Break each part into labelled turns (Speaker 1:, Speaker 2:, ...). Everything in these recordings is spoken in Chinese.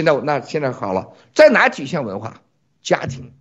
Speaker 1: 现在那现在好了，在哪体现文化？家庭。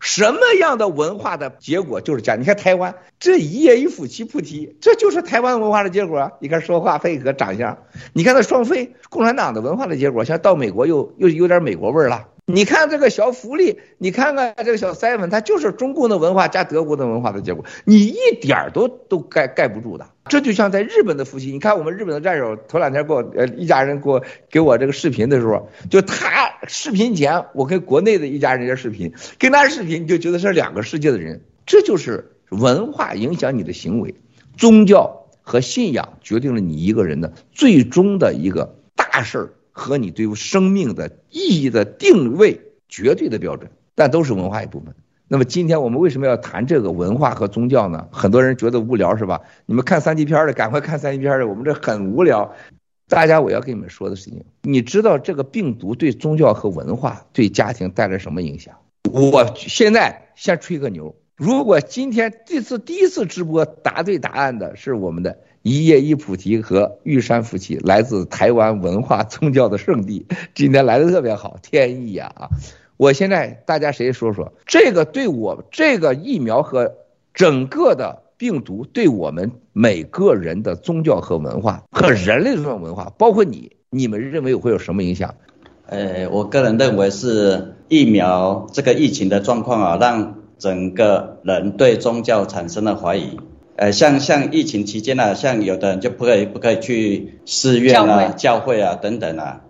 Speaker 1: 什么样的文化的结果就是家？你看台湾这一夜一夫妻菩提，这就是台湾文化的结果。你看说话配合长相，你看那双飞，共产党的文化的结果，像到美国又又有点美国味儿了。你看这个小福利，你看看这个小赛文，他就是中共的文化加德国的文化的结果，你一点儿都都盖盖不住的。这就像在日本的夫妻，你看我们日本的战友头两天给我呃一家人给我给我这个视频的时候，就他视频前我跟国内的一家人家视频，跟他视频你就觉得是两个世界的人。这就是文化影响你的行为，宗教和信仰决定了你一个人的最终的一个大事儿。和你对生命的意义的定位绝对的标准，但都是文化一部分。那么今天我们为什么要谈这个文化和宗教呢？很多人觉得无聊是吧？你们看三级片的赶快看三级片的，我们这很无聊。大家我要跟你们说的事情，你知道这个病毒对宗教和文化对家庭带来什么影响？我现在先吹个牛，如果今天这次第一次直播答对答案的是我们的。一叶一菩提和玉山夫妻来自台湾文化宗教的圣地，今天来的特别好，天意呀啊！我现在大家谁说说这个对我这个疫苗和整个的病毒对我们每个人的宗教和文化和人类的这种文化，包括你，你们认为会有什么影响？
Speaker 2: 呃，我个人认为是疫苗这个疫情的状况啊，让整个人对宗教产生了怀疑。呃，像像疫情期间呢、啊，像有的人就不可以不可以去寺院啊、教会，教会啊等等啊。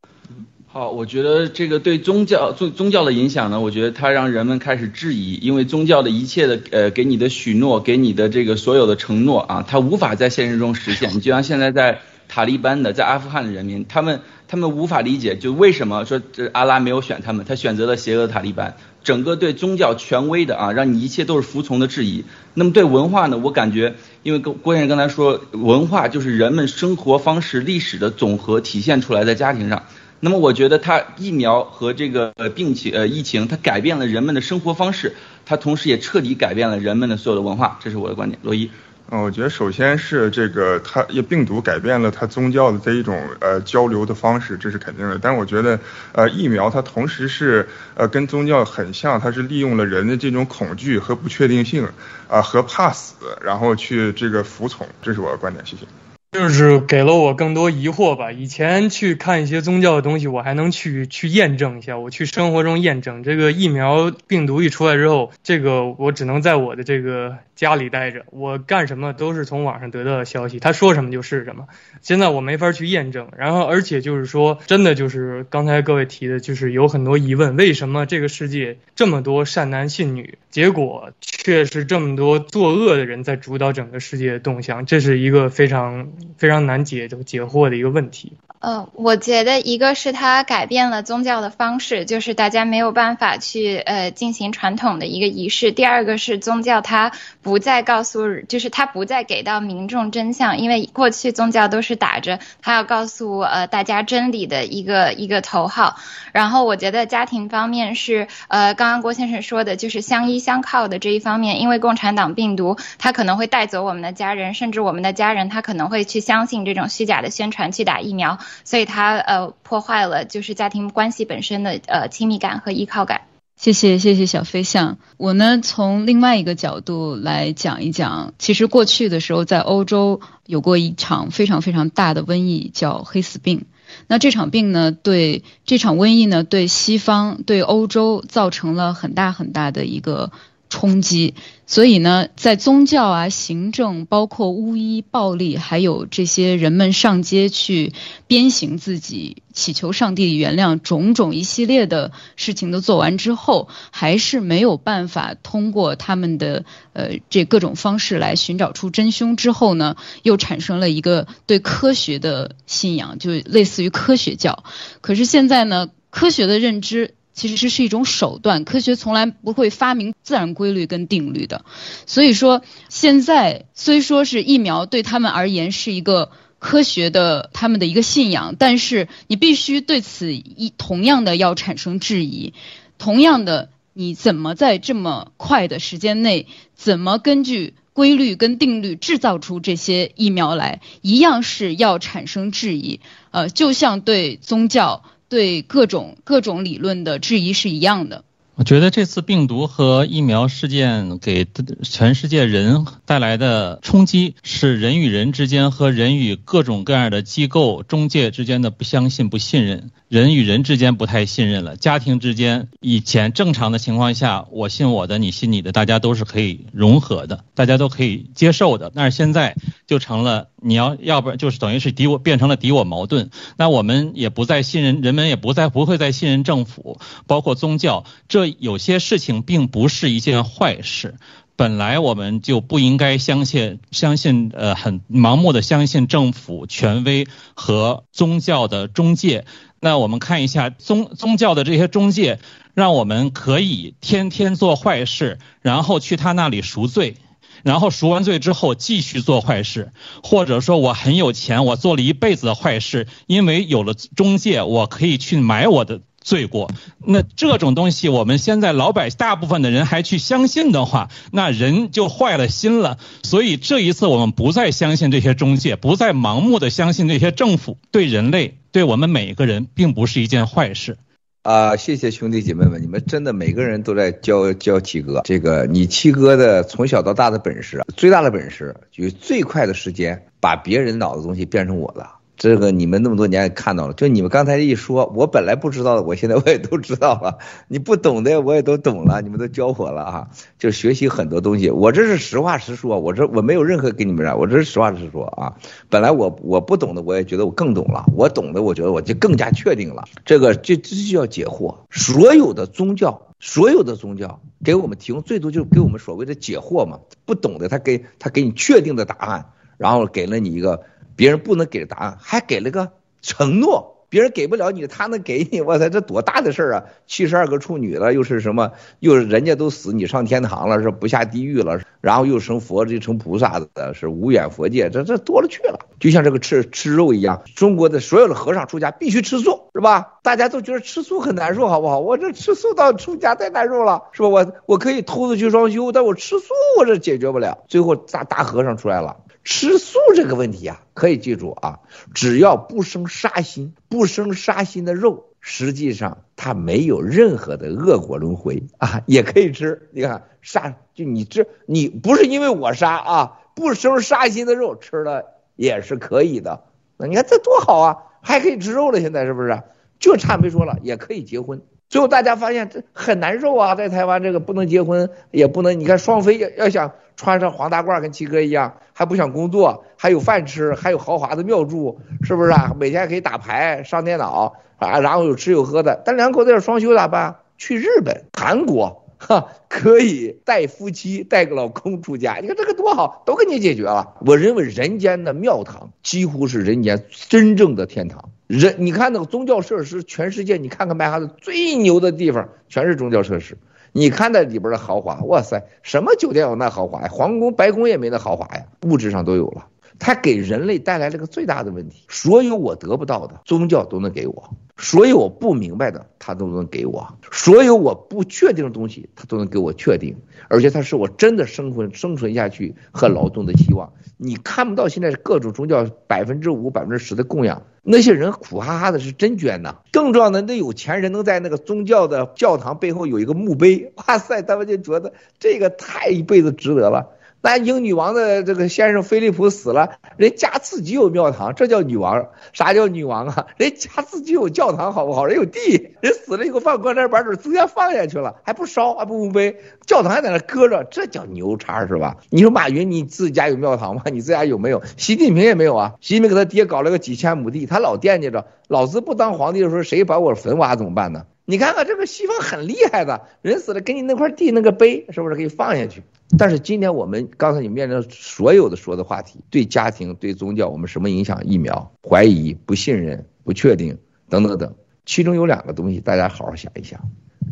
Speaker 3: 好，我觉得这个对宗教宗宗教的影响呢，我觉得它让人们开始质疑，因为宗教的一切的呃给你的许诺，给你的这个所有的承诺啊，它无法在现实中实现。你就像现在在塔利班的，在阿富汗的人民，他们他们无法理解，就为什么说这阿拉没有选他们，他选择了邪恶塔利班。整个对宗教权威的啊，让你一切都是服从的质疑。那么对文化呢？我感觉，因为郭郭先生刚才说，文化就是人们生活方式、历史的总和，体现出来在家庭上。那么我觉得，它疫苗和这个呃病情呃疫情，它改变了人们的生活方式，它同时也彻底改变了人们的所有的文化。这是我的观点，罗伊。
Speaker 4: 嗯，我觉得首先是这个，它病毒改变了它宗教的这一种呃交流的方式，这是肯定的。但是我觉得，呃，疫苗它同时是呃跟宗教很像，它是利用了人的这种恐惧和不确定性，啊、和怕死，然后去这个服从。这是我的观点，谢谢。
Speaker 5: 就是给了我更多疑惑吧。以前去看一些宗教的东西，我还能去去验证一下。我去生活中验证这个疫苗病毒一出来之后，这个我只能在我的这个。家里待着，我干什么都是从网上得到的消息，他说什么就是什么。现在我没法去验证，然后而且就是说，真的就是刚才各位提的，就是有很多疑问：为什么这个世界这么多善男信女，结果却是这么多作恶的人在主导整个世界的动向？这是一个非常非常难解解惑的一个问题。
Speaker 6: 呃，我觉得一个是它改变了宗教的方式，就是大家没有办法去呃进行传统的一个仪式。第二个是宗教它不再告诉，就是它不再给到民众真相，因为过去宗教都是打着它要告诉呃大家真理的一个一个头号。然后我觉得家庭方面是呃刚刚郭先生说的，就是相依相靠的这一方面，因为共产党病毒它可能会带走我们的家人，甚至我们的家人他可能会去相信这种虚假的宣传去打疫苗。所以它呃破坏了就是家庭关系本身的呃亲密感和依靠感。
Speaker 7: 谢谢谢谢小飞象。我呢从另外一个角度来讲一讲，其实过去的时候在欧洲有过一场非常非常大的瘟疫，叫黑死病。那这场病呢，对这场瘟疫呢，对西方对欧洲造成了很大很大的一个冲击，所以呢，在宗教啊、行政，包括巫医、暴力，还有这些人们上街去鞭刑自己、祈求上帝原谅，种种一系列的事情都做完之后，还是没有办法通过他们的呃这各种方式来寻找出真凶。之后呢，又产生了一个对科学的信仰，就类似于科学教。可是现在呢，科学的认知。其实是一种手段，科学从来不会发明自然规律跟定律的。所以说，现在虽说是疫苗对他们而言是一个科学的他们的一个信仰，但是你必须对此一同样的要产生质疑。同样的，你怎么在这么快的时间内，怎么根据规律跟定律制造出这些疫苗来，一样是要产生质疑。呃，就像对宗教。对各种各种理论的质疑是一样的。
Speaker 8: 我觉得这次病毒和疫苗事件给全世界人带来的冲击，是人与人之间和人与各种各样的机构、中介之间的不相信、不信任。人与人之间不太信任了，家庭之间以前正常的情况下，我信我的，你信你的，大家都是可以融合的，大家都可以接受的。但是现在就成了，你要要不然就是等于是敌我，变成了敌我矛盾。那我们也不再信任，人们也不再不会再信任政府，包括宗教。这有些事情并不是一件坏事，本来我们就不应该相信相信呃很盲目的相信政府权威和宗教的中介。那我们看一下宗宗教的这些中介，让我们可以天天做坏事，然后去他那里赎罪，然后赎完罪之后继续做坏事，或者说我很有钱，我做了一辈子的坏事，因为有了中介，我可以去买我的。罪过，那这种东西，我们现在老百姓大部分的人还去相信的话，那人就坏了心了。所以这一次，我们不再相信这些中介，不再盲目的相信这些政府，对人类，对我们每一个人，并不是一件坏事。
Speaker 1: 啊，谢谢兄弟姐妹们，你们真的每个人都在教教七哥。这个你七哥的从小到大的本事，最大的本事，就是最快的时间把别人脑子东西变成我的。这个你们那么多年也看到了，就你们刚才一说，我本来不知道的，我现在我也都知道了。你不懂的我也都懂了，你们都教我了啊，就学习很多东西。我这是实话实说，我这我没有任何给你们讲，我这是实话实说啊。本来我我不懂的，我也觉得我更懂了；我懂的，我觉得我就更加确定了。这个这这就叫解惑。所有的宗教，所有的宗教给我们提供最多就是给我们所谓的解惑嘛。不懂的他给他给你确定的答案，然后给了你一个。别人不能给的答案，还给了个承诺，别人给不了你，他能给你，我操，这多大的事儿啊！七十二个处女了，又是什么？又是人家都死，你上天堂了，是不下地狱了，然后又成佛，这成菩萨的，是无远佛界，这这多了去了。就像这个吃吃肉一样，中国的所有的和尚出家必须吃素，是吧？大家都觉得吃素很难受，好不好？我这吃素到出家太难受了，是吧？我我可以偷着去双修，但我吃素我这解决不了。最后大大和尚出来了。吃素这个问题啊，可以记住啊，只要不生杀心，不生杀心的肉，实际上它没有任何的恶果轮回啊，也可以吃。你看杀，就你这你不是因为我杀啊，不生杀心的肉吃了也是可以的。那你看这多好啊，还可以吃肉了，现在是不是？就差没说了，也可以结婚。最后大家发现这很难受啊，在台湾这个不能结婚，也不能，你看双飞要要想穿上黄大褂跟七哥一样，还不想工作，还有饭吃，还有豪华的庙住，是不是啊？每天还可以打牌、上电脑啊，然后有吃有喝的。但两口子要双休咋办？去日本、韩国，哈，可以带夫妻、带个老公出家，你看这个多好，都给你解决了。我认为人间的庙堂几乎是人间真正的天堂。人，你看那个宗教设施，全世界你看看曼哈顿最牛的地方，全是宗教设施。你看那里边的豪华，哇塞，什么酒店有那豪华呀？皇宫、白宫也没那豪华呀，物质上都有了。它给人类带来了个最大的问题，所有我得不到的，宗教都能给我；所有我不明白的，它都能给我；所有我不确定的东西，它都能给我确定。而且它是我真的生存生存下去和劳动的希望。你看不到现在各种宗教百分之五、百分之十的供养，那些人苦哈哈的，是真捐呐。更重要的，那有钱人能在那个宗教的教堂背后有一个墓碑，哇塞，他们就觉得这个太一辈子值得了。那英女王的这个先生菲利普死了，人家自己有庙堂，这叫女王。啥叫女王啊？人家自己有教堂，好不好？人有地，人死了以后放棺材板，直接放下去了，还不烧，还不墓碑，教堂还在那搁着，这叫牛叉是吧？你说马云你自己家有庙堂吗？你自家有没有？习近平也没有啊。习近平给他爹搞了个几千亩地，他老惦记着，老子不当皇帝的时候，谁把我坟挖怎么办呢？你看看这个西方很厉害的，人死了给你那块地那个碑，是不是可以放下去？但是今天我们刚才你面临所有的说的话题，对家庭、对宗教，我们什么影响？疫苗怀疑、不信任、不确定等等等，其中有两个东西，大家好好想一想。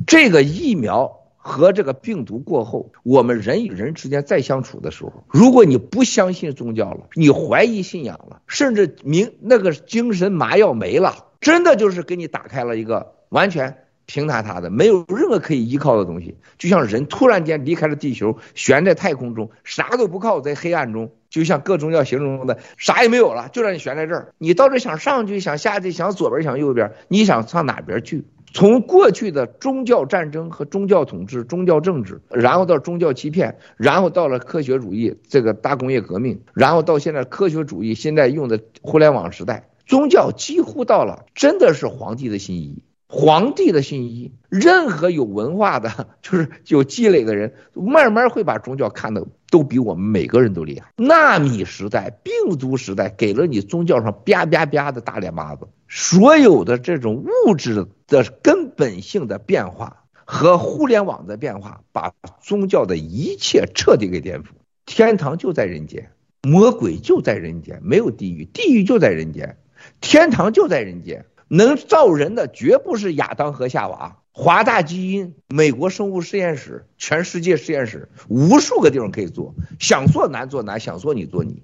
Speaker 1: 这个疫苗和这个病毒过后，我们人与人之间再相处的时候，如果你不相信宗教了，你怀疑信仰了，甚至明那个精神麻药没了，真的就是给你打开了一个完全。平塌塌的，没有任何可以依靠的东西，就像人突然间离开了地球，悬在太空中，啥都不靠，在黑暗中。就像各宗教形容的，啥也没有了，就让你悬在这儿。你到这想上去，想下去，想左边，想右边，你想上哪边去？从过去的宗教战争和宗教统治、宗教政治，然后到宗教欺骗，然后到了科学主义这个大工业革命，然后到现在科学主义现在用的互联网时代，宗教几乎到了真的是皇帝的新衣。皇帝的新衣，任何有文化的，就是有积累的人，慢慢会把宗教看得都比我们每个人都厉害。纳米时代、病毒时代，给了你宗教上啪啪啪的大脸巴子。所有的这种物质的根本性的变化和互联网的变化，把宗教的一切彻底给颠覆。天堂就在人间，魔鬼就在人间，没有地狱，地狱就在人间，天堂就在人间。能造人的绝不是亚当和夏娃，华大基因、美国生物实验室、全世界实验室，无数个地方可以做，想做难做难，想做你做你，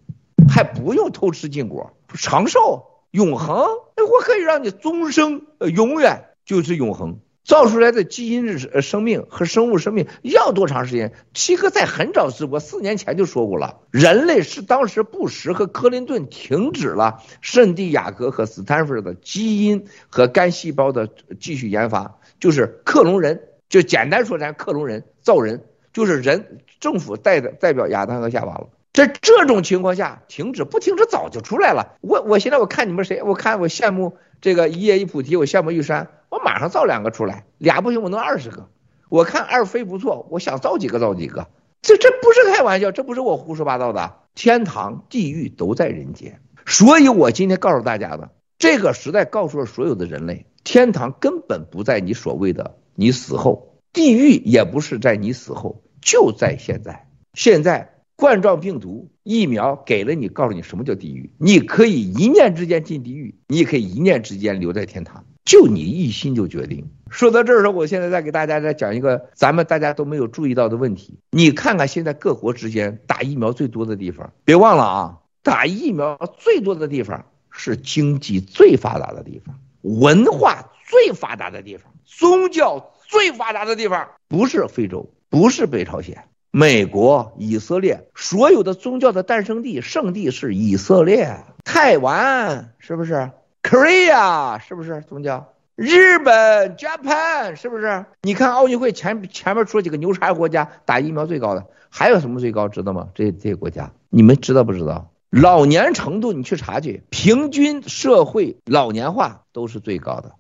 Speaker 1: 还不用偷吃禁果，长寿、永恒，我可以让你终生、永远就是永恒。造出来的基因是生命和生物生命要多长时间？七哥在很早直播四年前就说过了，人类是当时布什和克林顿停止了圣地亚哥和斯坦福的基因和干细胞的继续研发，就是克隆人，就简单说咱克隆人造人，就是人政府代代表亚当和夏娃了。在这种情况下停止不停止早就出来了。我我现在我看你们谁？我看我羡慕这个一叶一菩提，我羡慕玉山。我马上造两个出来，俩不行我弄二十个。我看二飞不错，我想造几个造几个。这这不是开玩笑，这不是我胡说八道的。天堂、地狱都在人间，所以我今天告诉大家的，这个时代告诉了所有的人类，天堂根本不在你所谓的你死后，地狱也不是在你死后，就在现在。现在冠状病毒疫苗给了你，告诉你什么叫地狱，你可以一念之间进地狱，你也可以一念之间留在天堂。就你一心就决定。说到这儿的时候，我现在再给大家再讲一个咱们大家都没有注意到的问题。你看看现在各国之间打疫苗最多的地方，别忘了啊，打疫苗最多的地方是经济最发达的地方，文化最发达的地方，宗教最发达的地方，不是非洲，不是北朝鲜，美国、以色列，所有的宗教的诞生地、圣地是以色列、泰湾，是不是？？Korea 是不是宗教？日本、Japan 是不是？你看奥运会前前面出了几个牛叉国家打疫苗最高的，还有什么最高？知道吗？这这些国家你们知道不知道？老年程度你去查去，平均社会老年化都是最高的，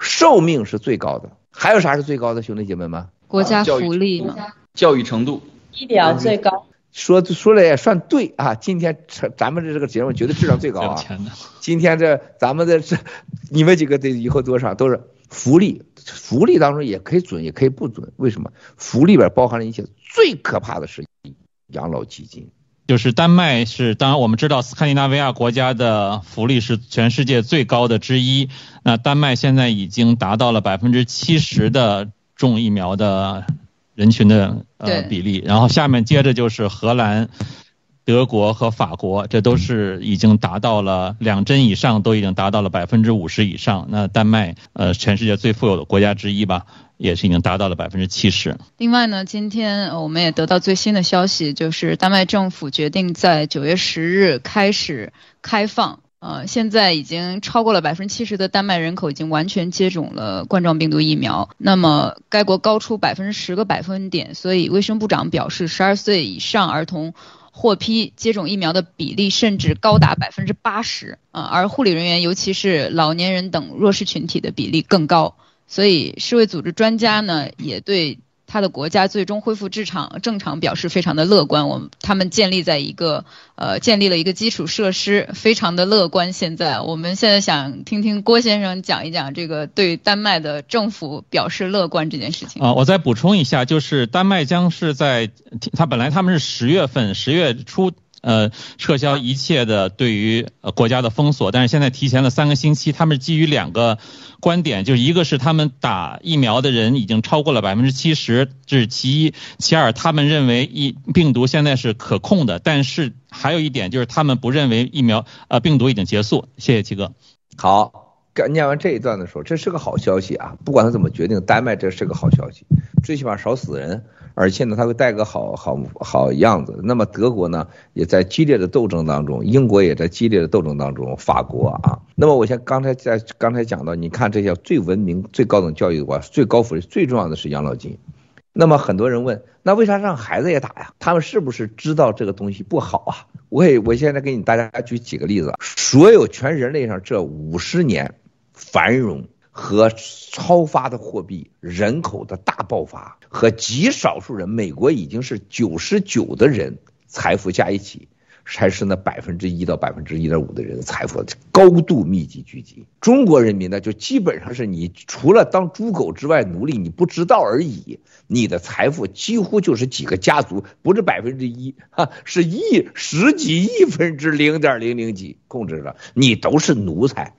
Speaker 1: 寿命是最高的，还有啥是最高的？兄弟姐妹们，
Speaker 7: 国家福利嘛，
Speaker 3: 教育程度，
Speaker 9: 医疗最高。
Speaker 1: 说说的也算对啊！今天咱们的这个节目绝对质量最高啊！今天这咱们的这你们几个得以后多少都是福利，福利当中也可以准，也可以不准。为什么？福利里边包含了一些最可怕的是养老基金。
Speaker 8: 就是丹麦是，当然我们知道斯堪的纳维亚国家的福利是全世界最高的之一。那丹麦现在已经达到了百分之七十的种疫苗的。人群的呃比例，然后下面接着就是荷兰、德国和法国，这都是已经达到了两针以上，都已经达到了百分之五十以上。那丹麦呃，全世界最富有的国家之一吧，也是已经达到了百分之七十。
Speaker 7: 另外呢，今天我们也得到最新的消息，就是丹麦政府决定在九月十日开始开放。呃，现在已经超过了百分之七十的丹麦人口已经完全接种了冠状病毒疫苗。那么，该国高出百分之十个百分点，所以卫生部长表示，十二岁以上儿童获批接种疫苗的比例甚至高达百分之八十。呃，而护理人员，尤其是老年人等弱势群体的比例更高。所以，世卫组织专家呢，也对。他的国家最终恢复正常，正常表示非常的乐观。我们他们建立在一个呃，建立了一个基础设施，非常的乐观。现在我们现在想听听郭先生讲一讲这个对丹麦的政府表示乐观这件事情。
Speaker 8: 啊，我再补充一下，就是丹麦将是在他本来他们是十月份十月初。呃，撤销一切的对于呃国家的封锁，但是现在提前了三个星期。他们基于两个观点，就是一个是他们打疫苗的人已经超过了百分之七十，这是其一；其二，他们认为疫病毒现在是可控的，但是还有一点就是他们不认为疫苗呃病毒已经结束。谢谢七哥。
Speaker 1: 好，刚念完这一段的时候，这是个好消息啊！不管他怎么决定，丹麦这是个好消息，最起码少死人。而且呢，他会带个好好好样子。那么德国呢，也在激烈的斗争当中，英国也在激烈的斗争当中，法国啊。那么我先刚才在刚才讲到，你看这些最文明、最高等教育的国家，最高福利、最重要的是养老金。那么很多人问，那为啥让孩子也打呀？他们是不是知道这个东西不好啊？我也我现在给你大家举几个例子，所有全人类上这五十年繁荣。和超发的货币、人口的大爆发和极少数人，美国已经是九十九的人财富加一起，才是那百分之一到百分之一点五的人的财富高度密集聚集。中国人民呢，就基本上是你除了当猪狗之外奴隶，你不知道而已。你的财富几乎就是几个家族，不是百分之一哈，是亿十几亿分之零点零零几控制着，你都是奴才。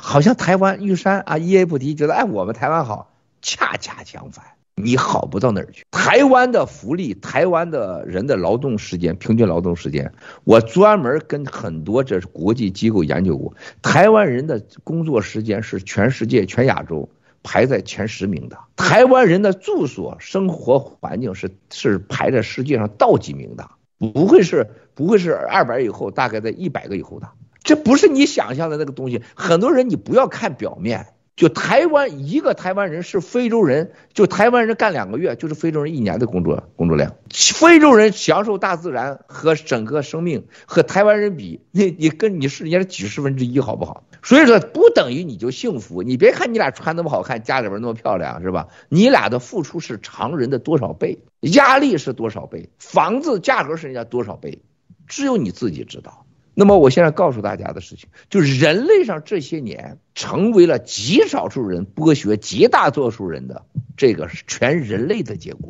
Speaker 1: 好像台湾玉山啊，一言不提，觉得哎，我们台湾好，恰恰相反，你好不到哪儿去。台湾的福利，台湾的人的劳动时间，平均劳动时间，我专门跟很多这是国际机构研究过，台湾人的工作时间是全世界、全亚洲排在前十名的。台湾人的住所、生活环境是是排在世界上倒几名的，不会是不会是二百以后，大概在一百个以后的。这不是你想象的那个东西。很多人你不要看表面，就台湾一个台湾人是非洲人，就台湾人干两个月就是非洲人一年的工作工作量。非洲人享受大自然和整个生命和台湾人比，你你跟你是人家的几十分之一好不好？所以说不等于你就幸福。你别看你俩穿那么好看，家里边那么漂亮，是吧？你俩的付出是常人的多少倍，压力是多少倍，房子价格是人家多少倍，只有你自己知道。那么我现在告诉大家的事情，就是人类上这些年成为了极少数人剥削极大多数人的，这个是全人类的结果。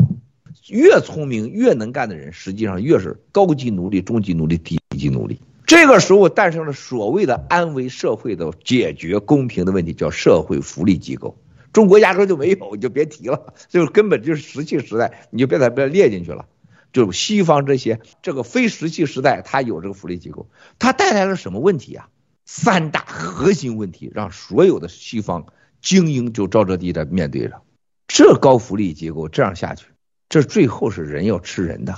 Speaker 1: 越聪明越能干的人，实际上越是高级奴隶、中级奴隶、低级奴隶。这个时候诞生了所谓的安危社会的解决公平的问题，叫社会福利机构。中国压根就没有，你就别提了，就是根本就是石器时代，你就别再别列进去了。就西方这些这个非石器时代，它有这个福利机构，它带来了什么问题啊？三大核心问题，让所有的西方精英就照着地在面对着。这高福利机构这样下去，这最后是人要吃人的。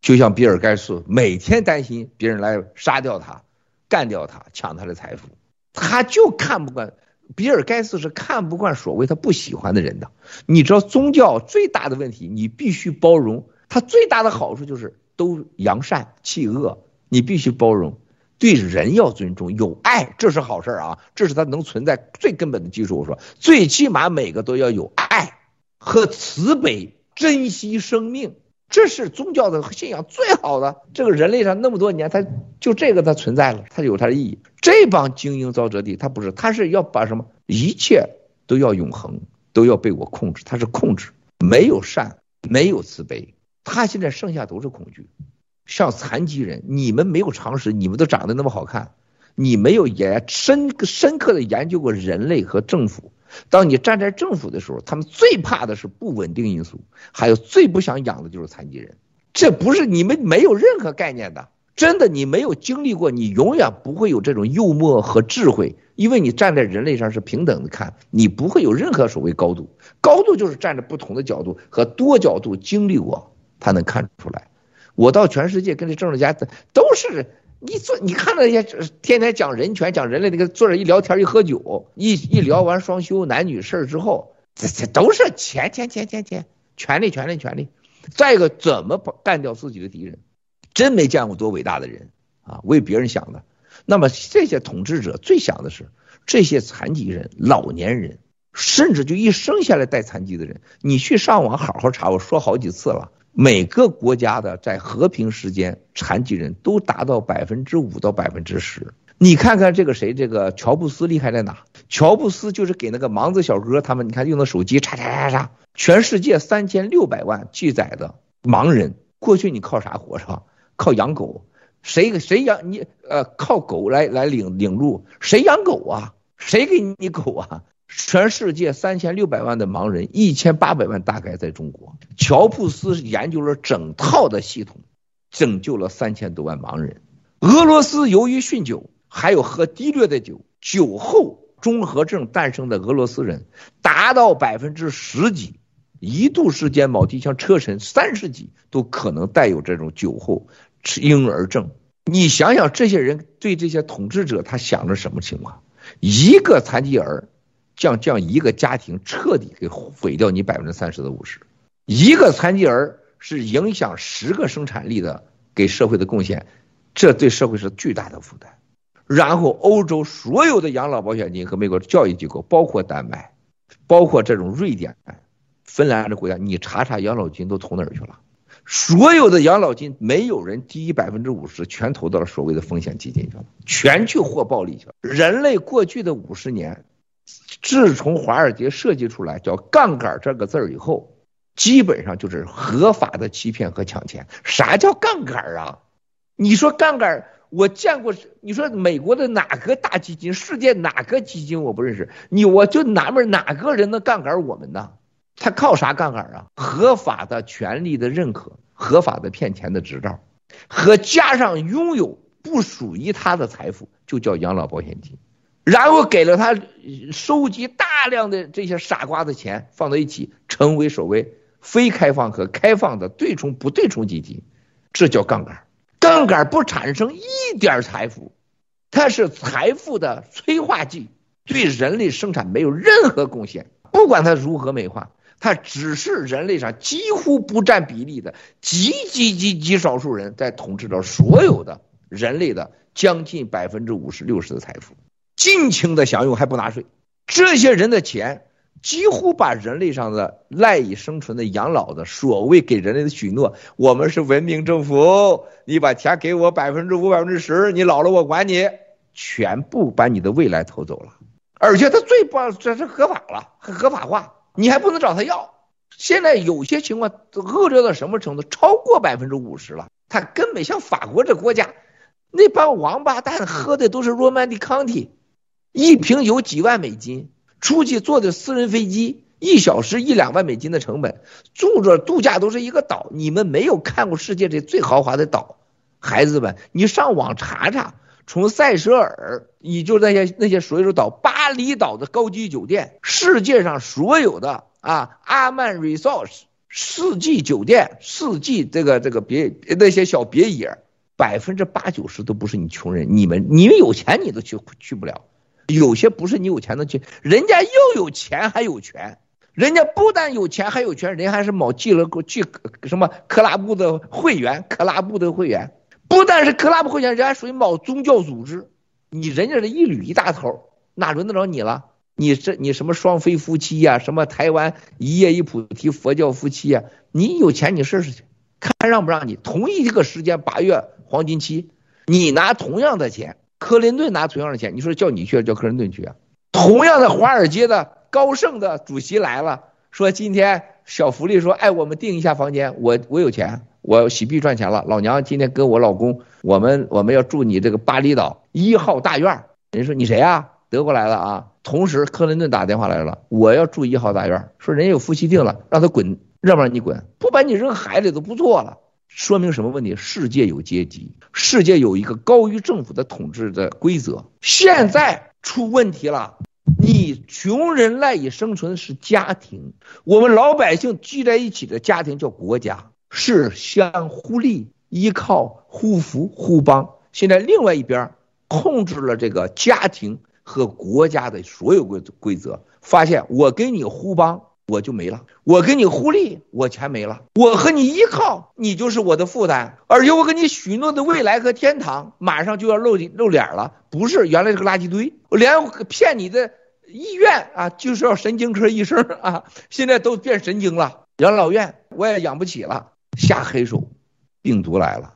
Speaker 1: 就像比尔盖茨每天担心别人来杀掉他、干掉他、抢他的财富，他就看不惯。比尔盖茨是看不惯所谓他不喜欢的人的。你知道宗教最大的问题，你必须包容。它最大的好处就是都扬善弃恶，你必须包容，对人要尊重，有爱，这是好事啊，这是它能存在最根本的基础。我说，最起码每个都要有爱和慈悲，珍惜生命，这是宗教的信仰最好的。这个人类上那么多年，它就这个它存在了，它有它的意义。这帮精英沼泽地，他不是，他是要把什么一切都要永恒，都要被我控制，他是控制，没有善，没有慈悲。他现在剩下都是恐惧，像残疾人，你们没有常识，你们都长得那么好看，你没有研深深刻的研究过人类和政府。当你站在政府的时候，他们最怕的是不稳定因素，还有最不想养的就是残疾人。这不是你们没有任何概念的，真的，你没有经历过，你永远不会有这种幽默和智慧，因为你站在人类上是平等的看，你不会有任何所谓高度。高度就是站在不同的角度和多角度经历过。他能看出来，我到全世界跟这政治家都是你做，你看那些天天讲人权、讲人类那个坐着一聊天、一喝酒、一一聊完双休男女事儿之后，这这都是钱钱钱钱钱，权力权力权力。再一个，怎么干掉自己的敌人？真没见过多伟大的人啊，为别人想的。那么这些统治者最想的是这些残疾人、老年人，甚至就一生下来带残疾的人。你去上网好好查，我说好几次了。每个国家的在和平时间，残疾人都达到百分之五到百分之十。你看看这个谁，这个乔布斯厉害在哪？乔布斯就是给那个盲子小哥他们，你看用的手机，嚓嚓嚓嚓，全世界三千六百万记载的盲人，过去你靠啥活着？靠养狗？谁谁养你？呃，靠狗来来领领路？谁养狗啊？谁给你狗啊？全世界三千六百万的盲人，一千八百万大概在中国。乔布斯研究了整套的系统，拯救了三千多万盲人。俄罗斯由于酗酒，还有喝低劣的酒，酒后综合症诞生的俄罗斯人达到百分之十几，一度时间，某地像车臣三十几都可能带有这种酒后吃婴儿症。你想想，这些人对这些统治者，他想着什么情况？一个残疾儿将将一个家庭彻底给毁掉，你百分之三十的五十，一个残疾儿是影响十个生产力的给社会的贡献，这对社会是巨大的负担。然后，欧洲所有的养老保险金和美国教育机构，包括丹麦，包括这种瑞典、芬兰的国家，你查查养老金都投哪儿去了？所有的养老金没有人低于百分之五十，全投到了所谓的风险基金去了，全去获暴利去了。人类过去的五十年，自从华尔街设计出来叫杠杆这个字儿以后，基本上就是合法的欺骗和抢钱。啥叫杠杆啊？你说杠杆，我见过。你说美国的哪个大基金，世界哪个基金我不认识？你我就纳闷哪个人能杠杆我们呢？他靠啥杠杆啊？合法的权利的认可，合法的骗钱的执照，和加上拥有不属于他的财富，就叫养老保险金。然后给了他收集大量的这些傻瓜的钱放在一起，成为所谓非开放和开放的对冲不对冲基金，这叫杠杆。杠杆不产生一点财富，它是财富的催化剂，对人类生产没有任何贡献。不管它如何美化。它只是人类上几乎不占比例的极极极极少数人在统治着所有的人类的将近百分之五十六十的财富，尽情的享用还不纳税。这些人的钱几乎把人类上的赖以生存的养老的所谓给人类的许诺，我们是文明政府，你把钱给我百分之五百分之十，你老了我管你，全部把你的未来偷走了。而且他最棒，这是合法了，合法化。你还不能找他要，现在有些情况恶劣到什么程度？超过百分之五十了。他根本像法国这国家，那帮王八蛋喝的都是罗曼蒂康体，一瓶有几万美金，出去坐的私人飞机，一小时一两万美金的成本，住着度假都是一个岛。你们没有看过世界这最豪华的岛，孩子们，你上网查查。从塞舌尔，你就那些那些所有的岛，巴厘岛的高级酒店，世界上所有的啊，阿曼 Resorts 四季酒店，四季这个这个别那些小别野，百分之八九十都不是你穷人，你们你们有钱你都去去不了，有些不是你有钱能去，人家又有钱还有权，人家不但有钱还有权，人还是某俱乐部去什么克拉布的会员，克拉布的会员。不但是克拉布会员，人家属于某宗教组织，你人家的一捋一大头，哪轮得着你了？你这你什么双非夫妻呀、什么台湾一叶一菩提佛教夫妻呀、你有钱你试试去，看让不让你？同一个时间八月黄金期，你拿同样的钱，克林顿拿同样的钱，你说叫你去，叫克林顿去啊？同样的华尔街的高盛的主席来了，说今天小福利说，哎，我们订一下房间，我我有钱。我洗币赚钱了，老娘今天跟我老公，我们我们要住你这个巴厘岛一号大院。人说你谁啊？德国来了啊。同时，克林顿打电话来了，我要住一号大院。说人家有夫妻订了，让他滚，让不让你滚？不把你扔海里都不错了。说明什么问题？世界有阶级，世界有一个高于政府的统治的规则。现在出问题了，你穷人赖以生存是家庭，我们老百姓聚在一起的家庭叫国家。是相互利、依靠、互扶、互帮。现在另外一边控制了这个家庭和国家的所有规规则，发现我跟你互帮，我就没了；我跟你互利，我钱没了；我和你依靠，你就是我的负担。而且我给你许诺的未来和天堂，马上就要露露脸了。不是原来这个垃圾堆，我连骗你的医院啊，就是要神经科医生 啊，现在都变神经了。养老院我也养不起了。下黑手，病毒来了。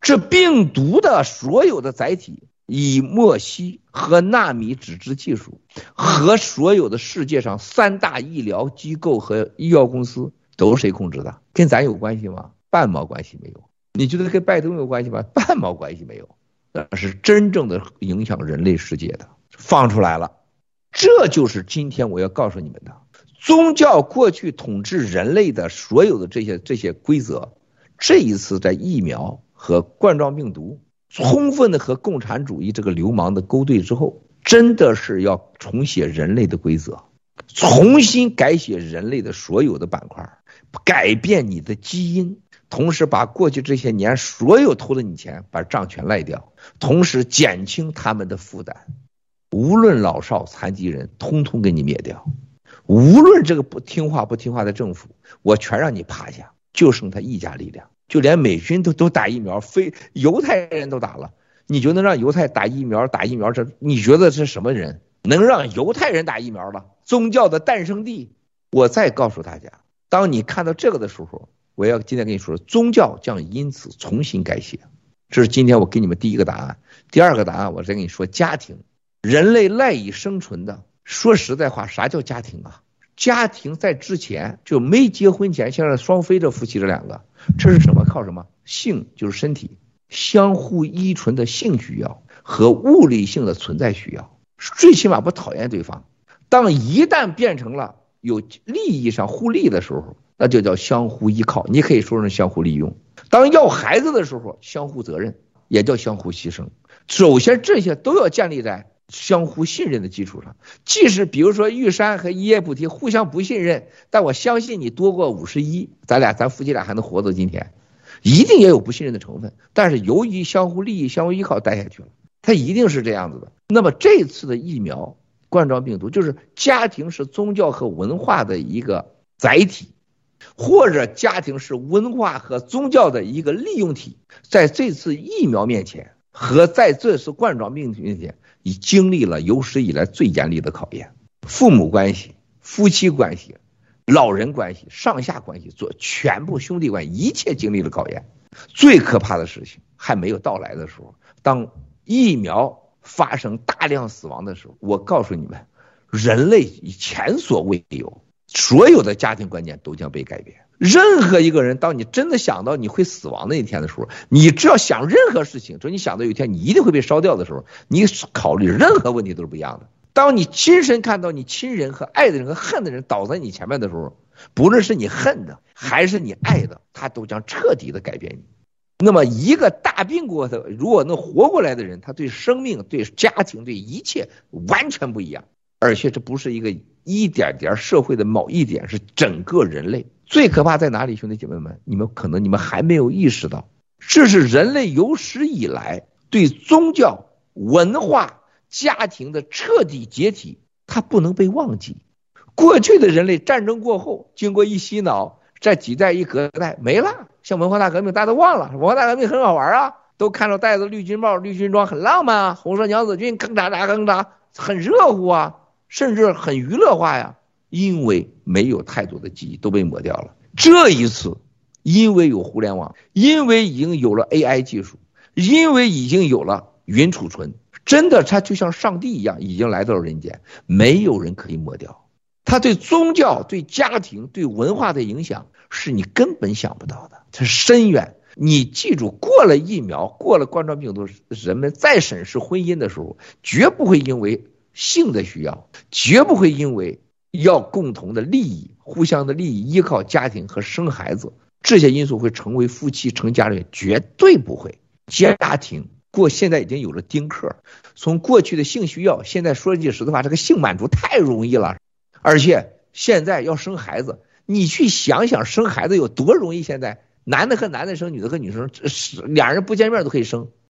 Speaker 1: 这病毒的所有的载体，以莫西和纳米纸质技术，和所有的世界上三大医疗机构和医药公司，都是谁控制的？跟咱有关系吗？半毛关系没有。你觉得跟拜登有关系吗？半毛关系没有。那是真正的影响人类世界的，放出来了。这就是今天我要告诉你们的。宗教过去统治人类的所有的这些这些规则，这一次在疫苗和冠状病毒充分的和共产主义这个流氓的勾兑之后，真的是要重写人类的规则。重新改写人类的所有的板块，改变你的基因，同时把过去这些年所有偷了你钱，把账全赖掉，同时减轻他们的负担，无论老少残疾人，通通给你灭掉，无论这个不听话不听话的政府，我全让你趴下，就剩他一家力量，就连美军都都打疫苗，非犹太人都打了，你就能让犹太打疫苗？打疫苗这你觉得是什么人？能让犹太人打疫苗了？宗教的诞生地。我再告诉大家，当你看到这个的时候，我要今天跟你说，宗教将因此重新改写。这是今天我给你们第一个答案。第二个答案，我再跟你说，家庭，人类赖以生存的。说实在话，啥叫家庭啊？家庭在之前就没结婚前，像双飞这夫妻这两个，这是什么？靠什么？性就是身体，相互依存的性需要和物理性的存在需要。最起码不讨厌对方，当一旦变成了有利益上互利的时候，那就叫相互依靠。你可以说是相互利用。当要孩子的时候，相互责任也叫相互牺牲。首先，这些都要建立在相互信任的基础上。即使比如说玉山和一叶菩提互相不信任，但我相信你多过五十一，咱俩咱夫妻俩还能活到今天，一定也有不信任的成分。但是由于相互利益、相互依靠，待下去了。它一定是这样子的。那么这次的疫苗冠状病毒，就是家庭是宗教和文化的一个载体，或者家庭是文化和宗教的一个利用体，在这次疫苗面前和在这次冠状病毒面前，已经历了有史以来最严厉的考验。父母关系、夫妻关系、老人关系、上下关系，做全部兄弟关系，一切经历了考验。最可怕的事情还没有到来的时候，当。疫苗发生大量死亡的时候，我告诉你们，人类以前所未有，所有的家庭观念都将被改变。任何一个人，当你真的想到你会死亡那一天的时候，你只要想任何事情，说你想到有一天你一定会被烧掉的时候，你考虑任何问题都是不一样的。当你亲身看到你亲人和爱的人和恨的人倒在你前面的时候，不论是你恨的还是你爱的，他都将彻底的改变你。那么一个大病过的，如果能活过来的人，他对生命、对家庭、对一切完全不一样。而且这不是一个一点点社会的某一点，是整个人类。最可怕在哪里，兄弟姐妹们？你们可能你们还没有意识到，这是人类有史以来对宗教、文化、家庭的彻底解体，它不能被忘记。过去的人类战争过后，经过一洗脑。这几代一隔代没了，像文化大革命大家都忘了，文化大革命很好玩啊，都看着戴着绿军帽、绿军装很浪漫啊，红色娘子军吭嚓嚓吭嚓，很热乎啊，甚至很娱乐化呀。因为没有太多的记忆都被抹掉了。这一次，因为有互联网，因为已经有了 AI 技术，因为已经有了云储存，真的它就像上帝一样，已经来到了人间，没有人可以抹掉。他对宗教、对家庭、对文化的影响是你根本想不到的，它深远。你记住，过了疫苗，过了冠状病毒，人们再审视婚姻的时候，绝不会因为性的需要，绝不会因为要共同的利益、互相的利益、依靠家庭和生孩子这些因素会成为夫妻成家人，绝对不会。家庭过现在已经有了丁克，从过去的性需要，现在说句实在话，这个性满足太容易了。而且现在要生孩子，你去想想生孩子有多容易。现在男的和男的生，女的和女生，是两人不见面都可以生。